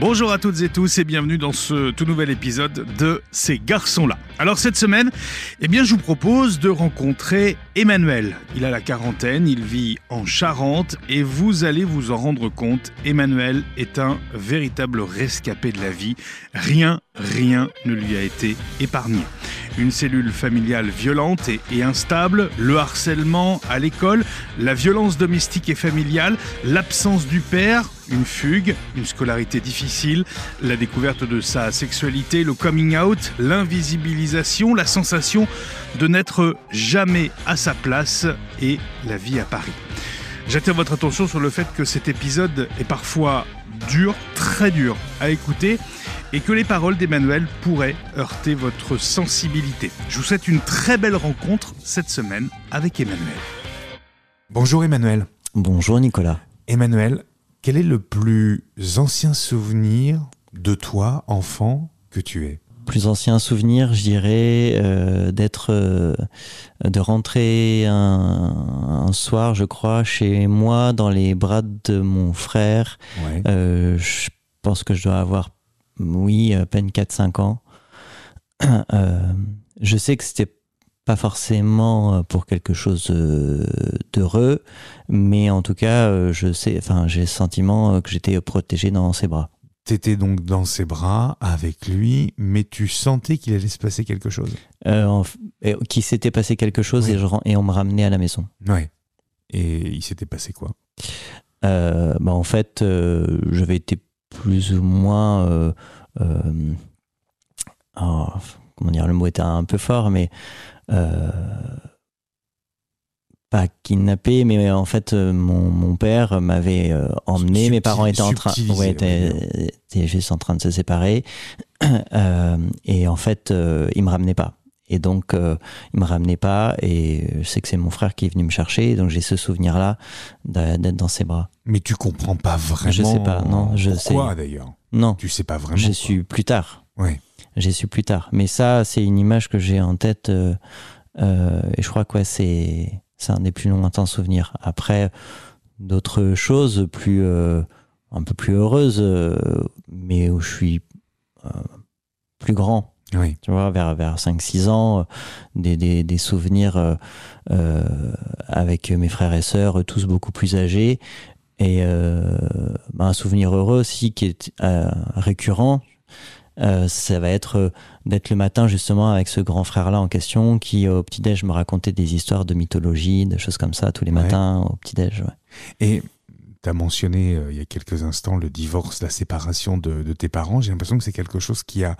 Bonjour à toutes et tous et bienvenue dans ce tout nouvel épisode de Ces garçons-là. Alors cette semaine, eh bien je vous propose de rencontrer Emmanuel. Il a la quarantaine, il vit en Charente et vous allez vous en rendre compte, Emmanuel est un véritable rescapé de la vie. Rien, rien ne lui a été épargné une cellule familiale violente et, instable, le harcèlement à l'école, la violence domestique et familiale, l'absence du père, une fugue, une scolarité difficile, la découverte de sa sexualité, le coming out, l'invisibilisation, la sensation de n'être jamais à sa place et la vie à Paris. J'attire votre attention sur le fait que cet épisode est parfois dur, très dur à écouter et que les paroles d'Emmanuel pourraient heurter votre sensibilité. Je vous souhaite une très belle rencontre cette semaine avec Emmanuel. Bonjour Emmanuel. Bonjour Nicolas. Emmanuel, quel est le plus ancien souvenir de toi, enfant, que tu es? Plus ancien souvenir, je dirais, euh, d'être, euh, de rentrer un, soir, je crois, chez moi dans les bras de mon frère. Euh, je pense que je dois avoir oui, à peine 4-5 ans. Euh, je sais que c'était pas forcément euh, pour quelque chose euh, d'heureux, mais en tout cas, je sais, enfin, j'ai le sentiment que j'étais protégé dans ses bras. T'étais donc dans ses bras avec lui, mais tu sentais qu'il allait se passer quelque chose. Euh, qu'il s'était passé quelque chose et, je, et on me ramenait à la maison. Ouais. Et il s'était passé quoi? Bah En fait, j'avais été plus ou moins. Euh, euh, oh, comment dire, le mot était un peu fort, mais euh, pas kidnappé, mais en fait, mon, mon père m'avait emmené. mes parents étaient en train, ouais, étaient, étaient, juste en train de se séparer, et en fait, il me ramenait pas. Et donc, euh, il me ramenait pas. Et je sais que c'est mon frère qui est venu me chercher. Donc, j'ai ce souvenir-là d'être dans ses bras. Mais tu comprends pas vraiment. Je sais pas. Non, je pourquoi, d'ailleurs? Non. Tu sais pas vraiment. J'ai su plus tard. Oui. J'ai su plus tard. Mais ça, c'est une image que j'ai en tête. Euh, euh, et je crois que ouais, c'est un des plus lointains souvenirs. Après, d'autres choses plus un peu plus heureuses, mais où je suis plus grand oui. Tu vois, vers, vers 5-6 ans, euh, des, des, des souvenirs euh, euh, avec mes frères et sœurs, tous beaucoup plus âgés. Et bah, un souvenir heureux aussi qui est euh, récurrent, ça va être d'être le matin justement avec ce grand frère-là en question qui au petit-déj me racontait des histoires de mythologie, de choses comme ça tous les matins au petit-déj. Ouais. Et tu as mentionné euh, il y a quelques instants le divorce, la séparation de, tes parents. J'ai l'impression que c'est quelque chose qui a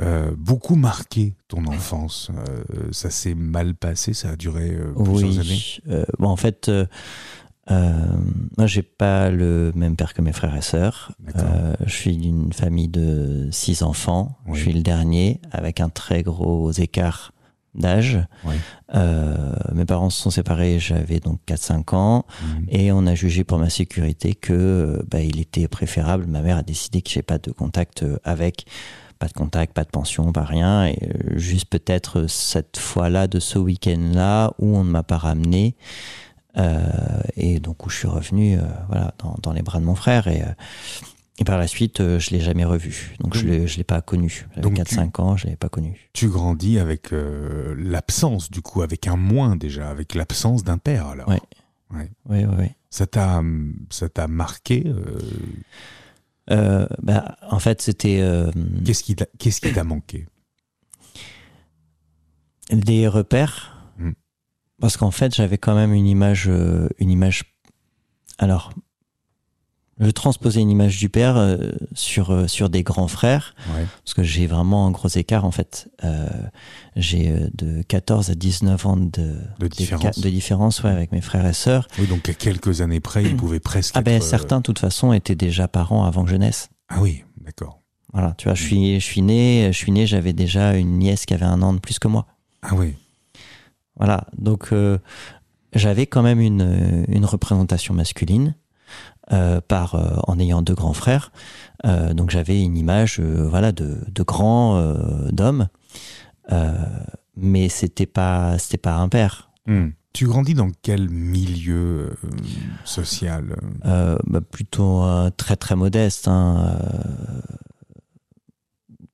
euh, beaucoup marqué ton enfance. Euh, ça s'est mal passé, ça a duré plusieurs oui. années. bon, en fait, moi, j'ai pas le même père que mes frères et sœurs. je suis d'une famille de six enfants. Je suis le dernier, avec un très gros écart d'âge. Euh, mes parents se sont séparés, j'avais donc 4-5 ans, mhm. et on a jugé pour ma sécurité que euh, bah, il était préférable. Ma mère a décidé que j'ai pas de contact euh, avec, pas de contact, pas de pension, pas rien, et juste peut-être cette fois-là de ce week-end-là où on ne m'a pas ramené. et donc où je suis revenu voilà dans, dans, les bras de mon frère et et par la suite, euh, je l'ai jamais revu. Donc, je ne l'ai pas connu. J'avais 4-5 ans, je l'ai pas connu. Tu grandis avec euh, l'absence, du coup, avec un moins déjà, avec l'absence d'un père, alors. Oui. Oui, oui, Ça t'a marqué euh... bah, En fait, c'était. Euh, qu'est-ce qui t'a manqué? Des repères. Hmm. Parce qu'en fait, j'avais quand même une image, une image. Alors, je transposais une image du père euh, sur euh, sur des grands frères parce que j'ai vraiment un gros écart en fait. Euh, j'ai de 14 à 19 ans de de différence, de différence ouais, avec mes frères et sœurs. Oui donc à quelques années près ils pouvaient presque ah ben certains de toute façon étaient déjà parents avant que je naisse. Ah oui d'accord. Voilà tu vois je suis je suis né je suis né j'avais déjà une nièce qui avait un an de plus que moi. Ah oui. Voilà donc j'avais quand même une une représentation masculine euh, par euh, en ayant deux grands frères. Euh, donc j'avais une image, voilà, de, de grands d'hommes, mais c'était pas c'était pas un père. Hmm. Tu grandis dans quel milieu social bah, Plutôt très très modeste. Hein,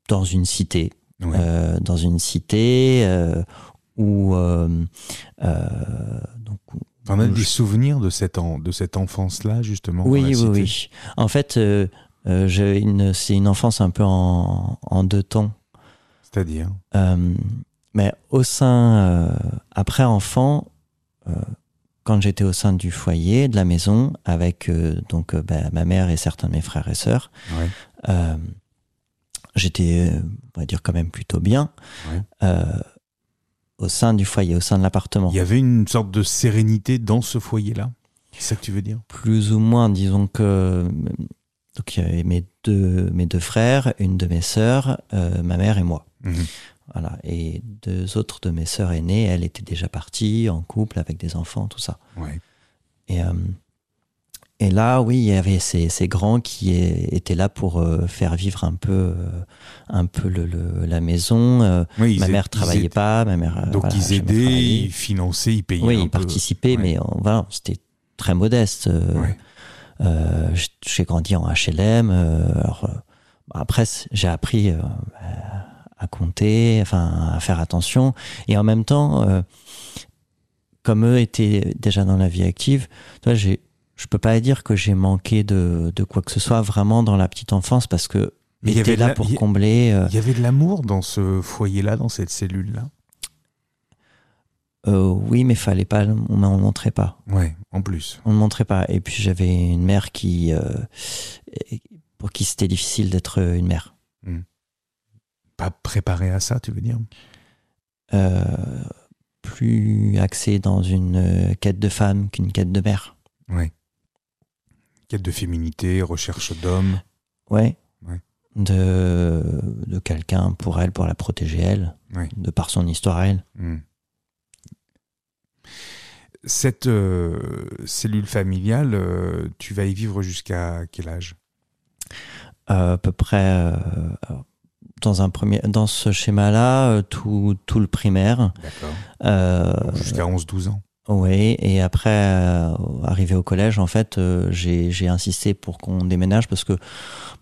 dans une cité. dans une cité où. donc, on a des souvenirs de cette, de cette enfance-là, justement Oui, oui, oui. En fait, c'est une enfance un peu en, en deux temps. C'est-à-dire? Mais au sein, après enfant, euh, quand j'étais au sein du foyer, de la maison, avec euh, donc euh, bah, ma mère et certains de mes frères et sœurs, j'étais, on va dire quand même plutôt bien. Au sein du foyer, au sein de l'appartement. Il y avait une sorte de sérénité dans ce foyer-là C'est ça que tu veux dire? Plus ou moins, disons que. Donc il y avait mes deux, mes deux frères, une de mes sœurs, ma mère et moi. Mhm. Voilà. Et deux autres de mes sœurs aînées, elles étaient déjà parties en couple avec des enfants, tout ça. Et, euh, et là, oui, il y avait ces, ces grands qui étaient là pour euh, faire vivre un peu, euh, un peu le, la maison. ma mère travaillait pas, ma mère. Donc ils aidaient, ils finançaient, ils payaient. Oui, ils participaient, mais voilà, c'était très modeste. j'ai grandi en HLM. alors, après, j'ai appris à compter, enfin à faire attention. Et en même temps, euh, comme eux étaient déjà dans la vie active, toi, j'ai, je peux pas dire que j'ai manqué de, de, quoi que ce soit vraiment dans la petite enfance parce que il était là pour combler. Euh, il y avait de l'amour dans ce foyer-là, dans cette cellule-là. Euh, oui, mais fallait pas, on ne montrait pas. Ouais, en plus. On ne montrait pas. Et puis j'avais une mère qui, pour qui c'était difficile d'être une mère. Hmm pas préparé à ça, tu veux dire? Euh, Plus axé dans une euh, quête de femme qu'une quête de mère. Oui. Quête de féminité, recherche d'homme. Ouais. De, de quelqu'un pour elle, pour la protéger elle, de par son histoire elle. Hmm. Cette euh, cellule familiale, tu vas y vivre jusqu'à quel âge? À peu près dans un premier dans ce schéma-là euh, tout, tout le primaire. Euh, Jusqu'à 11-12 ans. Oui, et après, euh, arrivé au collège, en fait, j'ai insisté pour qu'on déménage parce que,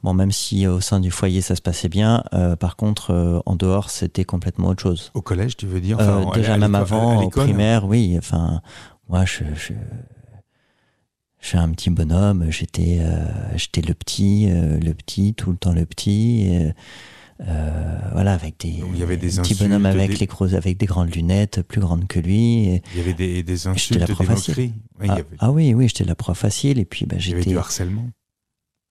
bon, même si au sein du foyer ça se passait bien, par contre, en dehors, c'était complètement autre chose. Au collège, tu veux dire? Déjà, même avant, au primaire, oui. Enfin, moi, je, je, je suis un petit bonhomme, j'étais j'étais le petit, le petit, tout le temps le petit. Euh, voilà, avec des, il y avait des petits bonhommes avec, les gros, avec des grandes lunettes plus grandes que lui. il y avait des, des insultes, la des moqueries. ah, ah, oui, oui, j'étais la proie facile. Et puis, bah, j'étais. Il y avait du harcèlement.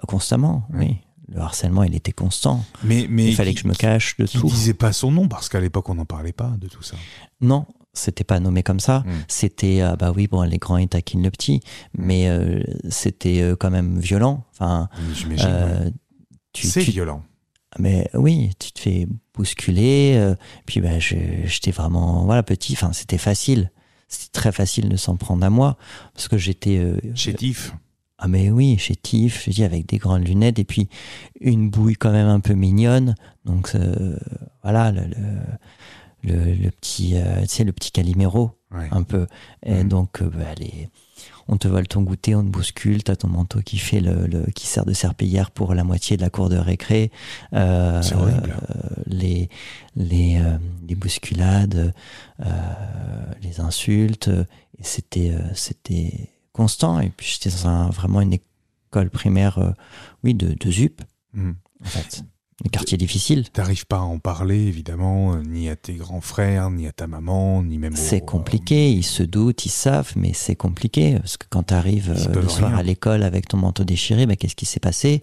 Constamment, oui. Le harcèlement, il était constant. Mais, mais il fallait que je me cache de tout. Il disait pas son nom parce qu'à l'époque, on n'en parlait pas de tout ça. Non, c'était pas nommé comme ça. Hmm. C'était ah bah oui, bon, les grands ils taquinent le petit, mais euh, c'était euh, quand même violent. Enfin, euh, c'est violent. Mais oui, tu te fais bousculer. Euh, puis ben, j'étais vraiment voilà petit. Enfin, c'était facile. C'était très facile de s'en prendre à moi parce que j'étais euh, chétif. Ah mais oui, chétif. Je dis avec des grandes lunettes et puis une bouille quand même un peu mignonne. Donc euh, voilà le, le, le, petit, tu sais le petit Calimero un peu. Et mmh. donc bah, les on te vole ton goûter, on te bouscule, t'as ton manteau qui fait le, qui sert de serpillière pour la moitié de la cour de récré. Euh, horrible. Euh, les les, euh, les bousculades, les insultes, c'était c'était constant. Et puis j'étais dans un, vraiment une école primaire, oui, de, de ZUP. Mmh. En fait. Un quartier difficile. T'arrives pas à en parler, évidemment, euh, ni à tes grands frères, ni à ta maman, ni même C'est compliqué, ils se doutent, ils savent, mais c'est compliqué. Parce que quand t'arrives arrives euh, le soir à l'école avec ton manteau déchiré, bah, qu'est-ce qui s'est passé?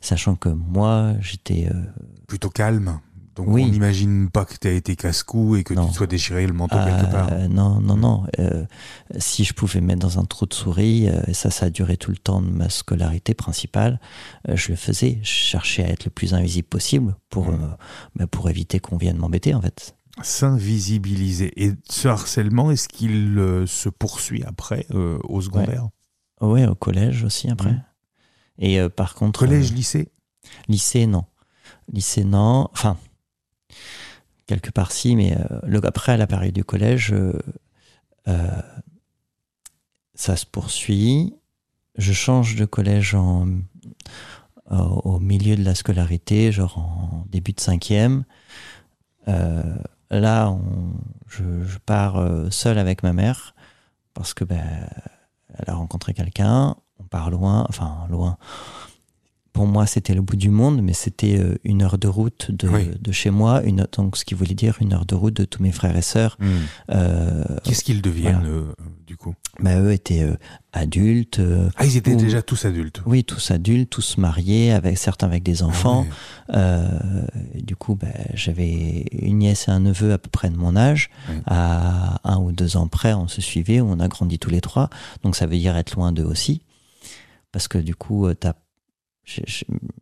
Sachant que moi, j'étais... Euh, Plutôt calme donc on n'imagine pas que tu as été casse-cou et que tu te sois déchiré le manteau quelque euh, part. Non, non, non. Euh, si je pouvais mettre dans un trou de souris, euh, et ça, ça a duré tout le temps de ma scolarité principale, je le faisais. Je cherchais à être le plus invisible possible pour, bah, pour éviter qu'on vienne m'embêter, en fait. S'invisibiliser. Et ce harcèlement, est-ce qu'il se poursuit après, au secondaire? Oui, au collège aussi, après. Et par contre. Collège, lycée? Lycée, non. Lycée, non. Enfin quelque part si, mais euh, après, à la période du collège, euh, ça se poursuit. Je change de collège au milieu de la scolarité, genre en début de cinquième. là, je, pars seul avec ma mère parce que ben, elle a rencontré quelqu'un. On part loin, enfin loin pour moi, c'était le bout du monde, mais c'était euh, une heure de route de, chez moi, une, donc ce qui voulait dire une heure de route de tous mes frères et sœurs. Hmm. Euh, Qu'est-ce qu'ils deviennent, euh, du coup? Bah, Eux étaient adultes. ah, ils étaient déjà tous adultes Oui, tous adultes, tous mariés, avec, certains avec des enfants. Ah du coup, bah, j'avais une nièce et un neveu à peu près de mon âge. À un ou deux ans près, on se suivait, on a grandi tous les trois. Donc ça veut dire être loin d'eux aussi. Parce que du coup, tu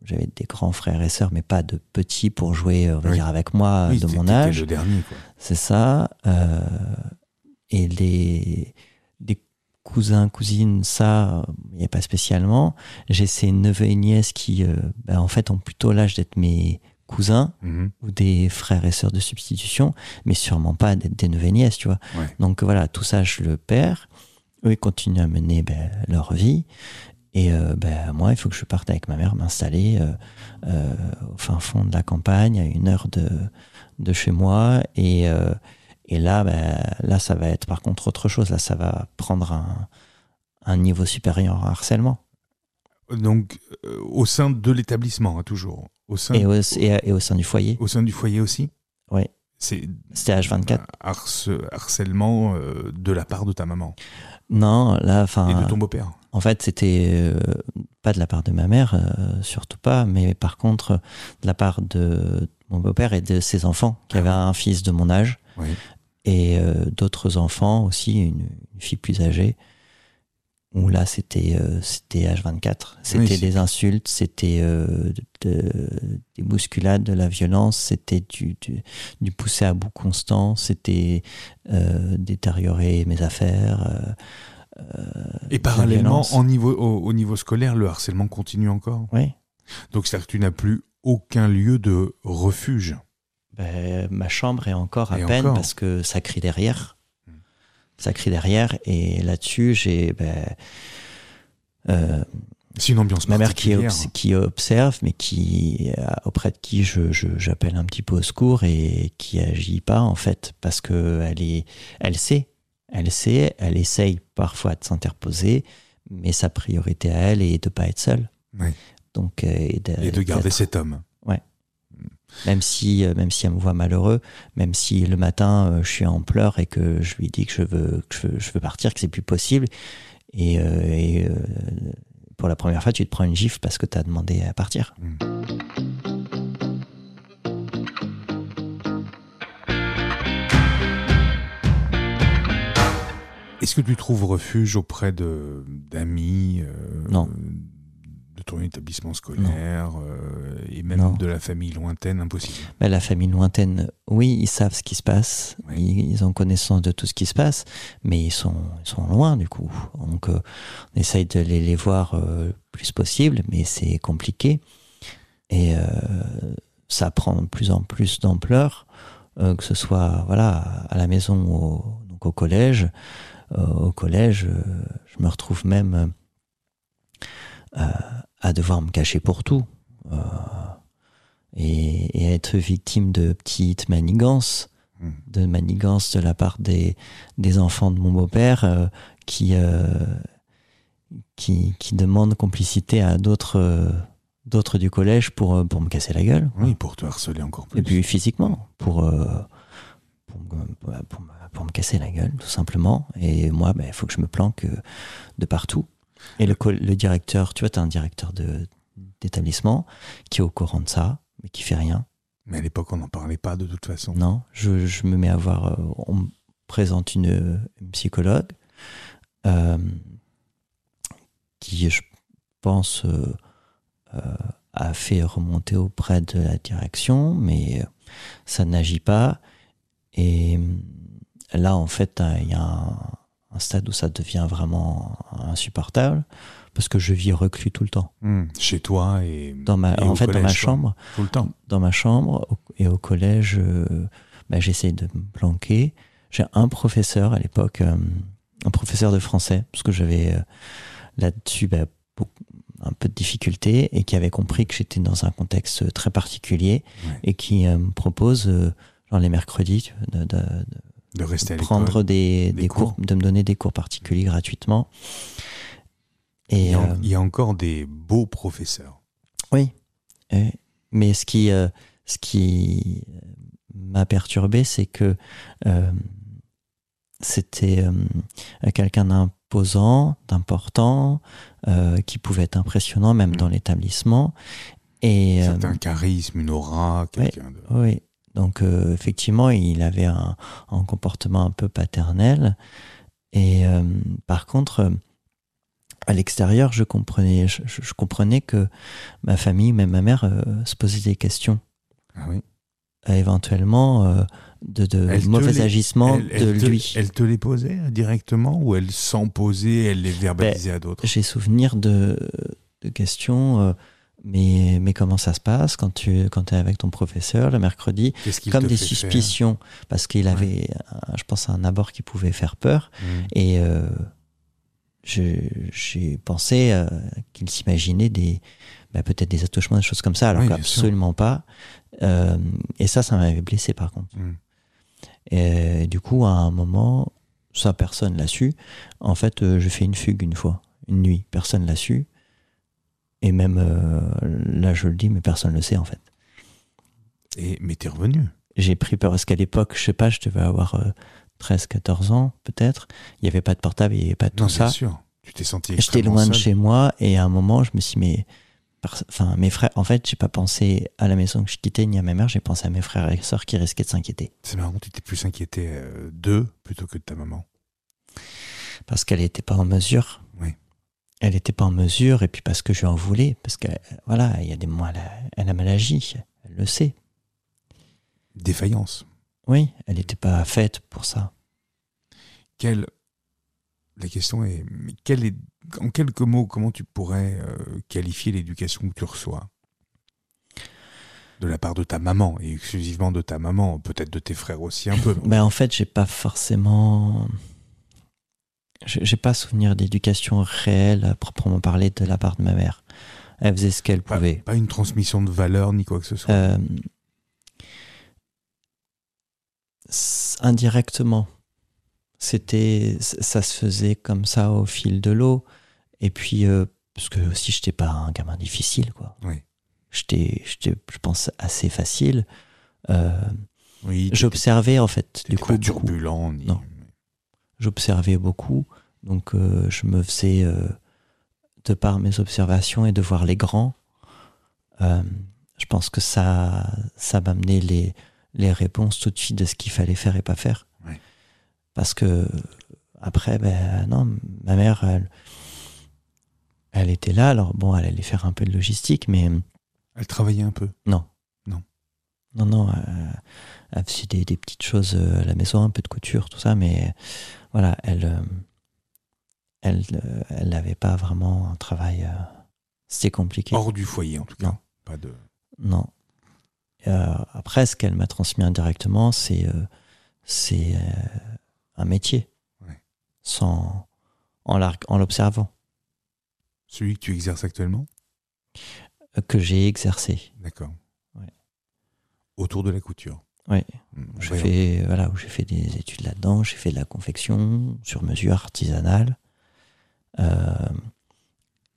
j'avais des grands frères et sœurs, mais pas de petits pour jouer, on va dire, avec moi de mon âge. le dernier, C'est ça. Euh, et les, les cousins, cousines, ça, il n'y a pas spécialement. J'ai ces neveux et nièces qui, euh, ben, en fait, ont plutôt l'âge d'être mes cousins mhm. ou des frères et sœurs de substitution, mais sûrement pas d'être des neveux et nièces, tu vois. Donc voilà, tout ça, je le perds. Eux, ils continuent à mener ben, leur vie. Et euh, ben, moi, il faut que je parte avec ma mère m'installer euh, euh, au fin fond de la campagne, à une heure de, de chez moi. Et, et là, ben, là, ça va être par contre autre chose. Là, ça va prendre un, un niveau supérieur à harcèlement. Donc, au sein de l'établissement, hein, toujours au sein, et, au, et, au sein du foyer. Au sein du foyer aussi? Oui. C'était H24. harcèlement de la part de ta maman. Non, là, enfin. Et de ton beau-père. en fait, c'était euh, pas de la part de ma mère, euh, surtout pas, mais par contre de la part de mon beau-père et de ses enfants, qui ah avaient un fils de mon âge, et euh, d'autres enfants aussi, une, fille plus âgée, où là c'était c'était H24, c'était des insultes, c'était des bousculades, de la violence, c'était du, du, du, pousser à bout constant, c'était détériorer mes affaires et parallèlement, au, niveau, au, niveau scolaire, le harcèlement continue encore? Oui. Donc, c'est-à-dire que tu n'as plus aucun lieu de refuge? Ben, Ma chambre est encore à peine parce que ça crie derrière. Ça crie derrière. Et là-dessus, j'ai. Ben, euh, c'est une ambiance Ma mère qui, qui, observe, mais qui euh, auprès de qui je, j'appelle un petit peu au secours et qui agit pas en fait parce que elle est, elle sait elle sait, elle essaye parfois de s'interposer, mais sa priorité à elle est de ne pas être seule. Donc, euh, et, de, garder cet homme. Même si, euh, même si elle me voit malheureux, même si le matin euh, je suis en pleurs et que je lui dis que je veux, que je veux, partir, que c'est plus possible, et, pour la première fois tu te prends une gifle parce que tu as demandé à partir. Est-ce que tu trouves refuge auprès de d'amis euh, De ton établissement scolaire euh, et même de la famille lointaine Impossible. Ben, la famille lointaine, oui, ils savent ce qui se passe, ils, ont connaissance de tout ce qui se passe, mais ils sont, ils sont loin du coup. Donc euh, on essaye de les, les voir le plus possible, mais c'est compliqué. Et ça prend de plus en plus d'ampleur, que ce soit voilà, à la maison ou donc au collège. Euh, au collège, euh, je me retrouve même euh, à devoir me cacher pour tout. Et, être victime de petites manigances, hmm. de manigances de la part des, des enfants de mon beau-père qui, qui, qui demandent complicité à d'autres d'autres du collège pour, pour me casser la gueule. Oui, pour te harceler encore plus. Et puis physiquement, pour, pour, pour, pour me casser la gueule, tout simplement. Et moi, il ben, faut que je me planque euh, de partout. Et le, le directeur, tu vois, tu as un directeur d'établissement qui est au courant de ça, mais qui fait rien. Mais à l'époque, on n'en parlait pas de toute façon. Non, je, je me mets à voir. Euh, on me présente une, psychologue euh, qui, je pense, a fait remonter auprès de la direction, mais ça n'agit pas. Et là, en fait, euh, il y a un, stade où ça devient vraiment insupportable parce que je vis reclus tout le temps. Hmm. Chez toi et dans ma, en fait, dans ma chambre. Tout le temps. Dans ma chambre et au collège, euh, bah, j'essaie de me planquer. j'ai un professeur à l'époque, un professeur de français, parce que j'avais là-dessus bah, un peu de difficulté et qui avait compris que j'étais dans un contexte très particulier et qui me propose, genre les mercredis, de, de, de rester à prendre des, des, cours. de me donner des cours particuliers gratuitement. Et, il, y a, euh, il y a encore des beaux professeurs. Oui, mais ce qui, euh, ce qui m'a perturbé, c'est que euh, c'était quelqu'un d'imposant, d'important, qui pouvait être impressionnant même mm. dans l'établissement. Et, un charisme, une aura, quelqu'un de... Oui, donc euh, effectivement, il avait un, comportement un peu paternel. Et euh, par contre, à l'extérieur, je comprenais, je, comprenais que ma famille, même ma mère, euh, se posait des questions. Ah oui. éventuellement de, de mauvais agissements de lui. Elle te les posait directement ou elle s'en posait, elle les verbalisait ben, à d'autres? J'ai souvenir de, de questions mais, mais comment ça se passe quand tu quand es avec ton professeur le mercredi Comme des suspicions, parce qu'il avait, je pense, un abord qui pouvait faire peur. Mmh. Et euh, j'ai pensé euh, qu'il s'imaginait des bah, peut-être des attouchements, des choses comme ça, alors qu'absolument pas. Euh, et ça, ça m'avait blessé par contre. Mmh. Et du coup, à un moment, ça, personne l'a su. En fait, je fais une fugue une fois, une nuit. Personne l'a su. Et même euh, là, je le dis, mais personne ne le sait en fait. Et, mais t'es revenu J'ai pris peur parce qu'à l'époque, je sais pas, je devais avoir 13, euh, 14 ans peut-être. Il n'y avait pas de portable, il n'y avait pas de tout ça. Bien sûr. Tu t'es senti J'étais loin de chez moi et à un moment, je me suis dit, mais. Enfin, mes frères, en fait, j'ai pas pensé à la maison que je quittais ni à ma mère, j'ai pensé à mes frères et sœurs qui risquaient de s'inquiéter. C'est marrant, tu t'es plus inquiété euh, d'eux plutôt que de ta maman. Parce qu'elle n'était pas en mesure. Oui elle n'était pas en mesure, et puis parce que je en voulais, parce que voilà, il y a des moments, elle a, mal agi, elle le sait. Défaillance. Oui, elle n'était pas faite pour ça. Quelle... La question est, quelle est, en quelques mots, comment tu pourrais euh, qualifier l'éducation que tu reçois? De la part de ta maman et exclusivement de ta maman, peut-être de tes frères aussi un peu. Ben en fait, j'ai pas forcément j'ai pas souvenir d'éducation réelle à proprement parler de la part de ma mère. Elle faisait ce qu'elle pouvait. Pas une transmission de valeurs ni quoi que ce soit. Euh, indirectement, c'était, ça se faisait comme ça au fil de l'eau. Et puis, euh, parce que aussi, j'étais pas un gamin difficile, quoi. Oui. J'étais, je pense, assez facile. Euh, oui. J'observais en fait, du coup. Pas turbulent. Ni... Non j'observais beaucoup, donc euh, je me faisais, euh, de par mes observations et de voir les grands, euh, je pense que ça, ça m'amenait les, les réponses tout de suite de ce qu'il fallait faire et pas faire. Parce que après, ben non, ma mère, elle, elle était là. Alors bon, elle allait faire un peu de logistique, mais elle travaillait un peu? Non. Non. Non, non. elle faisait des, des, petites choses à la maison, un peu de couture, tout ça, mais voilà, elle, euh, elle, euh, elle n'avait pas vraiment un travail. Euh, c'était compliqué. Hors du foyer, en tout cas. Non. Pas de. Non. après, ce qu'elle m'a transmis indirectement, c'est c'est un métier. Sans, en l'observant. Celui que tu exerces actuellement? Que j'ai exercé. D'accord. Autour de la couture oui. Mm, j'ai fait, voilà, j'ai fait des études là-dedans, j'ai fait de la confection sur mesure artisanale. Euh,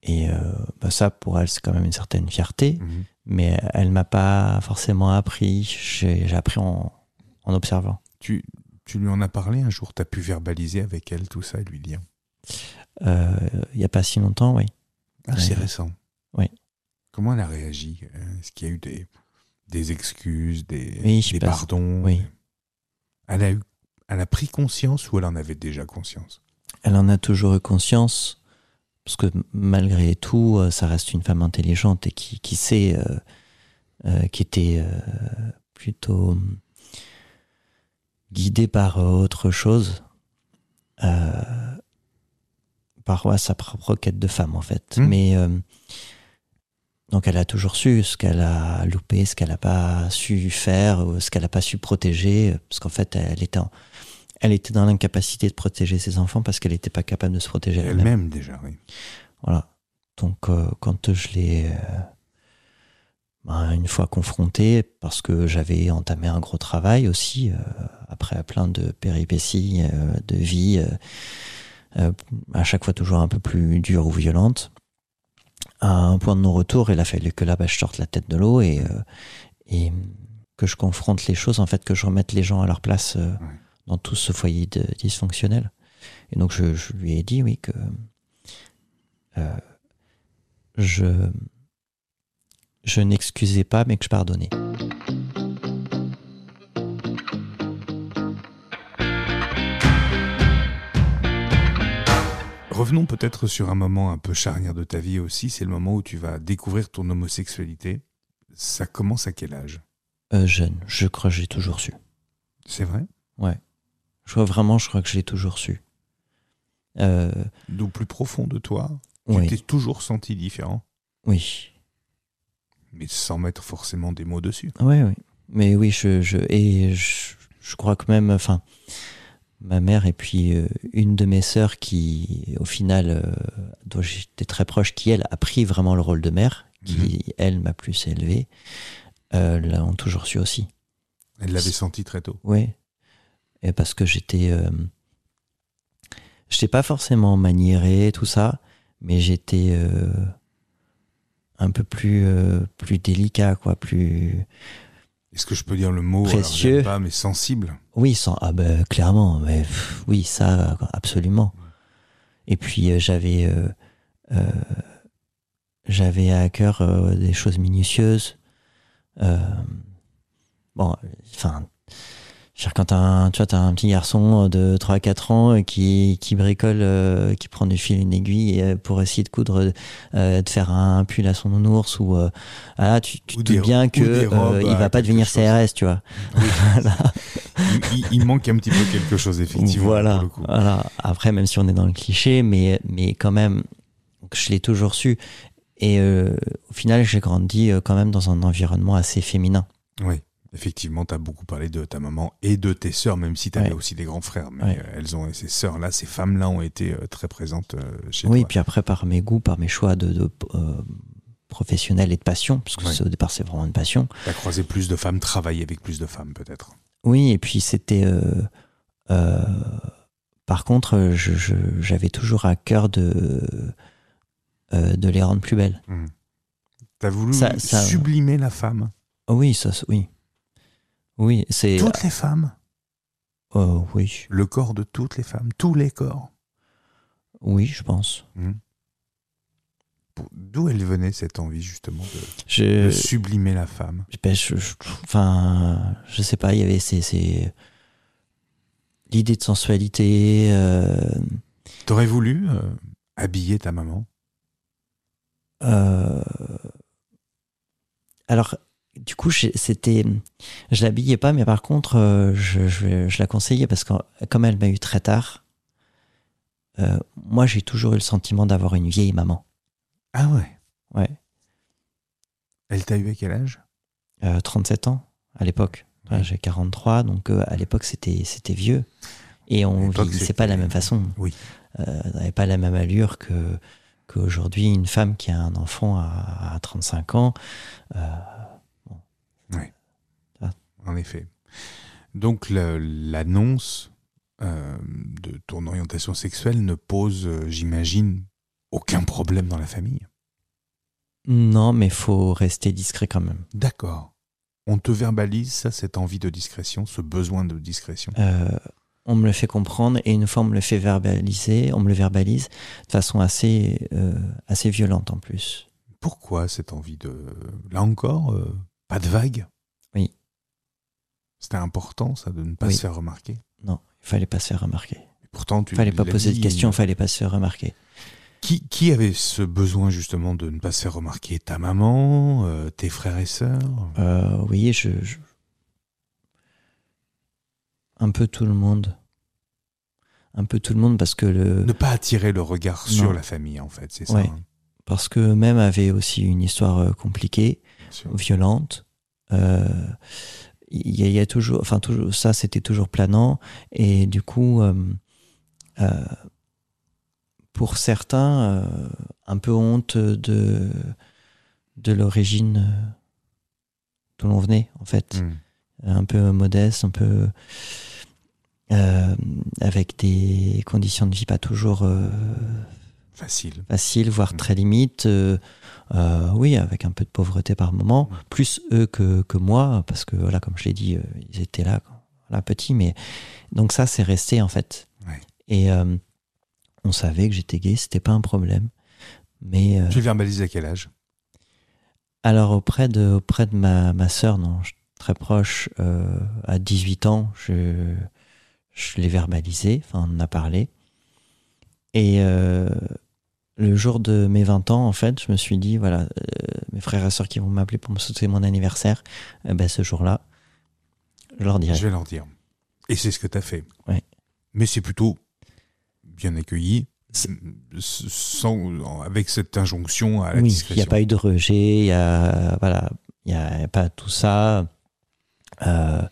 et euh, bah ça, pour elle, c'est quand même une certaine fierté, mhm. mais elle m'a pas forcément appris. J'ai appris en, en, observant. Tu, tu lui en as parlé un jour? Tu as pu verbaliser avec elle tout ça et lui dire? Euh, Il n'y a pas si longtemps, oui. Ah, c'est récent. Oui. Comment elle a réagi? Est-ce qu'il y a eu des, des excuses, des, pardons? Oui. Elle a, eu, elle a pris conscience ou elle en avait déjà conscience? Elle en a toujours eu conscience, parce que malgré tout, euh, ça reste une femme intelligente et qui, qui sait, euh, euh, qui était plutôt guidée par autre chose, par sa propre quête de femme en fait. Mmh. Mais donc elle a toujours su ce qu'elle a loupé, ce qu'elle n'a pas su faire, ce qu'elle n'a pas su protéger, parce qu'en fait elle était, elle était dans l'incapacité de protéger ses enfants parce qu'elle n'était pas capable de se protéger elle-même. Elle-même déjà, oui. Voilà. Donc euh, quand je l'ai euh, ben, une fois confronté, parce que j'avais entamé un gros travail aussi, euh, après plein de péripéties de vie, à chaque fois toujours un peu plus dure ou violente, à un point de non-retour, il a fallu que là, je sorte la tête de l'eau et, et que je confronte les choses, en fait, que je remette les gens à leur place dans tout ce foyer dysfonctionnel. Et donc je, je, lui ai dit, oui, que je, je n'excusais pas, mais que je pardonnais. Revenons peut-être sur un moment un peu charnière de ta vie aussi, c'est le moment où tu vas découvrir ton homosexualité. Ça commence à quel âge? Euh, Jeune, je crois que j'ai toujours su. C'est vrai? Ouais. Je crois vraiment, je crois que je l'ai toujours su. Euh... D'où plus profond de toi tu t'es toujours senti différent Oui. Mais sans mettre forcément des mots dessus. Oui, oui. Mais oui, je, je et je, crois que même, enfin, ma mère et puis euh, une de mes sœurs qui, au final, euh, dont j'étais très proche, qui elle a pris vraiment le rôle de mère, qui mhm. elle m'a plus élevé, euh, l'ont toujours su aussi. Elle l'avait senti très tôt. Oui. Et parce que j'étais, euh, j'étais pas forcément maniéré, tout ça, mais j'étais euh, un peu plus euh, plus délicat quoi plus est-ce que je peux dire le mot précieux. pas mais sensible? Oui sans ah ben clairement mais oui ça absolument. Et puis euh, j'avais j'avais à cœur des choses minutieuses bon enfin quand t'as tu vois, as un petit garçon de 3 à 4 ans qui, qui bricole, euh, qui prend du fil, une aiguille euh, pour essayer de coudre, euh, de faire un pull à son nounours ou ah, tu, tu te dis bien que il va pas devenir CRS, tu vois. il, manque un petit peu quelque chose effectivement. Voilà. voilà. Après, même si on est dans le cliché, mais mais quand même, je l'ai toujours su. Et au final, j'ai grandi quand même dans un environnement assez féminin. Oui. Effectivement, tu as beaucoup parlé de ta maman et de tes sœurs, même si tu avais aussi des grands frères. Mais euh, elles ont, ces sœurs-là, ces femmes-là ont été euh, très présentes euh, chez toi. Oui, puis après, par mes goûts, par mes choix de, professionnels et de passion, parce que au départ, c'est vraiment une passion. Tu as croisé plus de femmes, travaillé avec plus de femmes, peut-être. Oui, et puis c'était. par contre, j'avais toujours à cœur de, de les rendre plus belles. Mmh. Tu as voulu sublimer la femme? Oui, ça, oui. Oui, c'est. Toutes les femmes Oh, oui. Le corps de toutes les femmes, tous les corps Oui, je pense. Hmm. D'où elle venait cette envie justement de, sublimer la femme? Ben, je, Enfin, je sais pas, il y avait ces, l'idée de sensualité. Euh... T'aurais voulu euh, habiller ta maman? euh... Alors, du coup, c'était, je l'habillais pas, mais par contre, euh, je, je, la conseillais parce que comme elle m'a eu très tard, euh, moi j'ai toujours eu le sentiment d'avoir une vieille maman. Ah ouais. Ouais. Elle t'a eu à quel âge? 37 euh, ans à l'époque. j'ai 43, donc à l'époque c'était c'était vieux et on vieillissait pas de la même façon. Oui. on n'avait pas la même allure que qu'aujourd'hui une femme qui a un enfant à, à 35 ans. En effet. Donc l'annonce euh, de ton orientation sexuelle ne pose, euh, j'imagine, aucun problème dans la famille. Non, mais faut rester discret quand même. D'accord. On te verbalise ça, cette envie de discrétion, ce besoin de discrétion? Euh, On me le fait comprendre et une fois on me le fait verbaliser, on me le verbalise de façon assez, assez violente en plus. Pourquoi cette envie de... Là encore, pas de vague? C'était important, ça, de ne pas se faire remarquer Non, il fallait pas se faire remarquer. pourtant, tu fallait pas poser de questions, il fallait pas se faire remarquer. Qui, qui, avait ce besoin justement de ne pas se faire remarquer? Ta maman euh, Tes frères et sœurs? Euh, Oui, je, Un peu tout le monde. Un peu tout le monde parce que le... Ne pas attirer le regard sur la famille, en fait, c'est ça hein. Parce que même avait aussi une histoire euh, compliquée violente. Euh, il y, a toujours, enfin toujours, ça c'était toujours planant et du coup, pour certains, un peu honte de de l'origine d'où l'on venait en fait, hmm. un peu modeste, un peu avec des conditions de vie pas toujours facile, facile, voire hmm. très limite. Euh, oui, avec un peu de pauvreté par moment, plus eux que, que moi, parce que voilà, comme je l'ai dit, euh, ils étaient là, là petits, mais donc ça, c'est resté en fait. Et euh, on savait que j'étais gay, c'était pas un problème. Mais tu verbalises à quel âge? Alors auprès de auprès de ma ma sœur, non, très proche, à 18 ans, je je l'ai verbalisé, enfin on en a parlé. Et le jour de mes 20 ans, en fait, je me suis dit, voilà, euh, mes frères et sœurs qui vont m'appeler pour me souhaiter mon anniversaire, eh ben, ce jour-là, je leur dirai. Je vais leur dire. Et c'est ce que tu as fait. Ouais. Mais c'est plutôt bien accueilli, sans, avec cette injonction à la oui, Il n'y a pas eu de rejet, il y a, voilà, n'y a pas tout ça. Euh,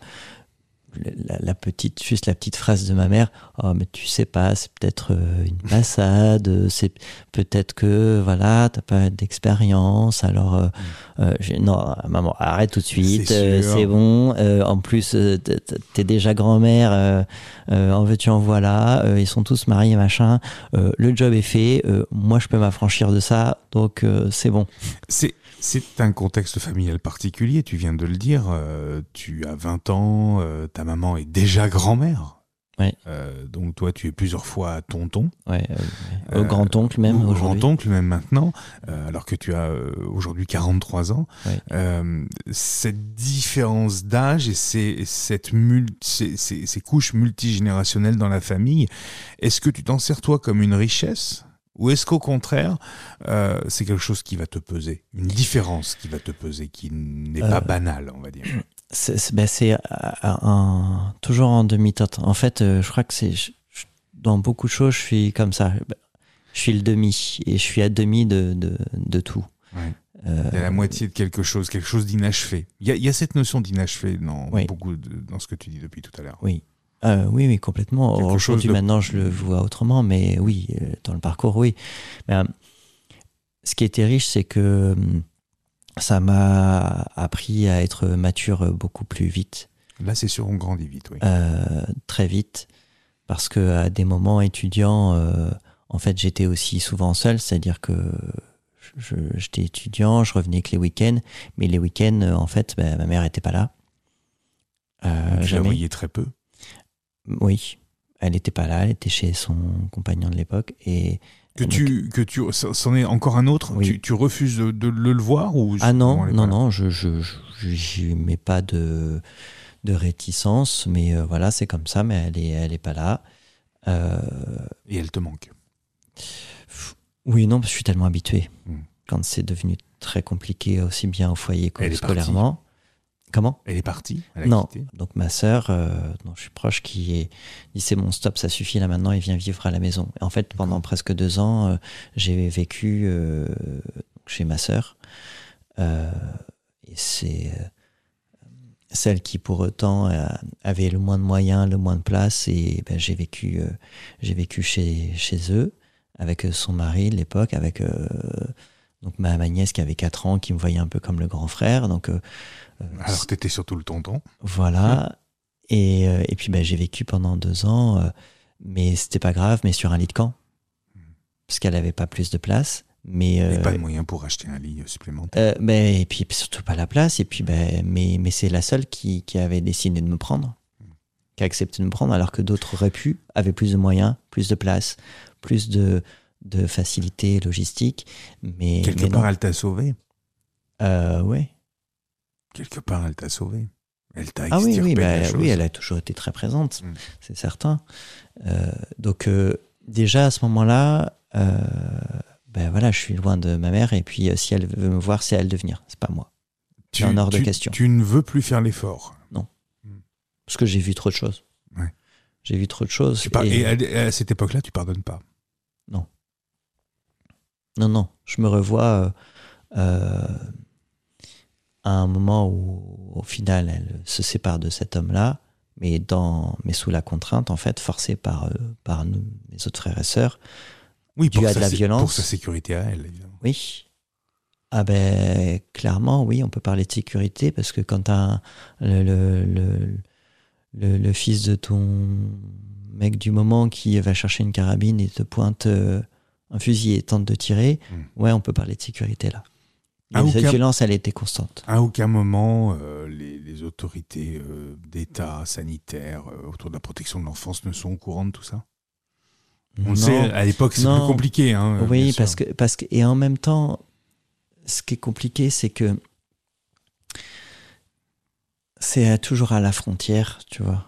la, petite, juste la petite phrase de ma mère, oh mais tu sais pas, c'est peut-être euh, une passade, c'est peut-être que voilà, t'as pas d'expérience, alors euh, mm. euh, non, maman, arrête tout de suite, c'est bon. en plus, t'es déjà grand-mère, en veux-tu en voilà, ils sont tous mariés machin. le job est fait, moi je peux m'affranchir de ça, donc c'est bon. C'est c'est un contexte familial particulier, tu viens de le dire. Euh, tu as 20 ans, euh, ta maman est déjà grand-mère. Ouais. Euh, donc toi, tu es plusieurs fois tonton. Ouais, au grand-oncle même aujourd'hui. grand-oncle même maintenant, alors que tu as aujourd'hui 43 ans. cette différence d'âge et ces, cette ces, ces couches multigénérationnelles dans la famille, est-ce que tu t'en sers toi comme une richesse? Ou est-ce qu'au contraire, euh, c'est quelque chose qui va te peser, une différence qui va te peser, qui n'est pas euh, banale, on va dire? C'est ben un, toujours en demi-teinte. En fait, euh, je crois que c'est dans beaucoup de choses, je suis comme ça. Je suis le demi et je suis à demi de, de, de tout. Ouais. Il y a la moitié de quelque chose, quelque chose d'inachevé. Il, y a cette notion d'inachevé dans, beaucoup dans ce que tu dis depuis tout à l'heure. Oui, euh, oui, oui, complètement. Aujourd'hui, maintenant, je le vois autrement, mais oui, euh, dans le parcours, oui. Mais, euh, ce qui était riche, c'est que ça m'a appris à être mature beaucoup plus vite. Là, c'est sûr, on grandit vite, oui. très vite, parce que à des moments étudiants, en fait, j'étais aussi souvent seul, c'est-à-dire que j'étais étudiant, je revenais que les week-ends, mais les week-ends, en fait, ben, ma mère n'était pas là. Euh, je la voyais très peu. Oui, elle n'était pas là, elle était chez son compagnon de l'époque et que tu que tu c'en est encore un autre? Tu, refuses de, le, voir ou ah non non non je je je mets pas de de réticence mais euh, voilà c'est comme ça mais elle est elle est pas là euh, et elle te manque? Oui non je suis tellement habitué hmm. quand c'est devenu très compliqué aussi bien au foyer que scolairement. Comment? Elle est partie Non. Donc ma sœur, euh, dont je suis proche, qui est dit c'est bon stop, ça suffit là maintenant, et vient vivre à la maison. en fait, pendant presque deux ans, euh, j'ai vécu euh, chez ma sœur. et c'est celle qui pour autant avait le moins de moyens, le moins de place. Et ben, j'ai vécu, j'ai vécu chez, chez eux avec son mari de l'époque, avec donc ma, ma, nièce qui avait 4 ans, qui me voyait un peu comme le grand frère. Donc euh, Alors tu étais surtout le tonton. Voilà. Et, euh, et, puis ben, j'ai vécu pendant deux ans, euh, mais c'était pas grave, mais sur un lit de camp. Parce qu'elle avait pas plus de place. Mais, euh, pas de moyens pour acheter un lit supplémentaire. ben, et puis surtout pas la place. Et puis, ben, mais, mais c'est la seule qui, qui, avait décidé de me prendre, qui a accepté de me prendre, alors que d'autres auraient pu, avaient plus de moyens, plus de place, plus de, de facilité logistique. Mais, Quelque part, elle t'a sauvé. Euh, ouais quelque part, elle t'a sauvé. Elle t'a ah oui, oui, bah, oui, elle a toujours été très présente, mm. c'est certain. Euh, donc euh, déjà à ce moment-là, euh, ben voilà, je suis loin de ma mère et puis si elle veut me voir, c'est à elle de venir, c'est pas moi. Tu, un hors de question. Tu ne veux plus faire l'effort. Non, mm. parce que j'ai vu trop de choses. Ouais. J'ai vu trop de choses. Et, à, cette époque-là, tu pardonnes pas. Non. Non, non, je me revois à un moment où, au final, elle se sépare de cet homme-là, mais, dans, mais sous la contrainte, en fait, forcée par, euh, par nous, mes autres frères et sœurs. Oui, pour, sa, de la violence. pour sa sécurité à elle, évidemment. Oui. Ah ben, clairement, oui, on peut parler de sécurité parce que quand t'as le, le, le, le, le fils de ton mec du moment qui va chercher une carabine et te pointe euh, un fusil et tente de tirer, Mm. ouais, on peut parler de sécurité là. Cette aucun- violence, elle était constante. À aucun moment, euh, les, les autorités euh, d'État, sanitaires, euh, autour de la protection de l'enfance ne sont au courant de tout ça? On Non. le sait, à l'époque, c'est plus compliqué. Hein, Oui, parce que, parce que, et en même temps, ce qui est compliqué, c'est que c'est toujours à la frontière, tu vois.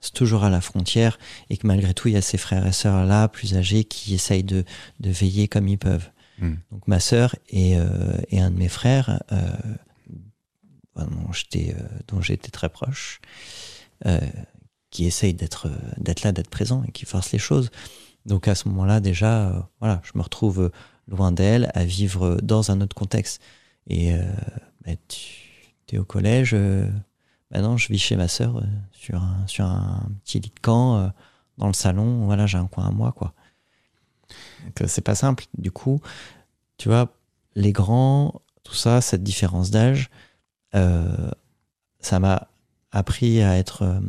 C'est toujours à la frontière et que malgré tout, il y a ces frères et sœurs là, plus âgés, qui essayent de, de veiller comme ils peuvent. Hmm. Donc ma sœur et, euh, et un de mes frères, euh, dont j'étais euh, dont j'étais très proche, qui essayent d'être là, d'être présent et qui forcent les choses. Donc à ce moment-là, déjà, voilà, je me retrouve loin d'elle, à vivre dans un autre contexte. Et bah, tu es au collège, euh, maintenant je vis chez ma sœur euh, sur, un, sur un petit lit de camp, euh, dans le salon, voilà, j'ai un coin à moi, quoi. Donc euh, c'est pas simple. Du coup, tu vois, les grands, tout ça, cette différence d'âge, euh, ça m'a appris à être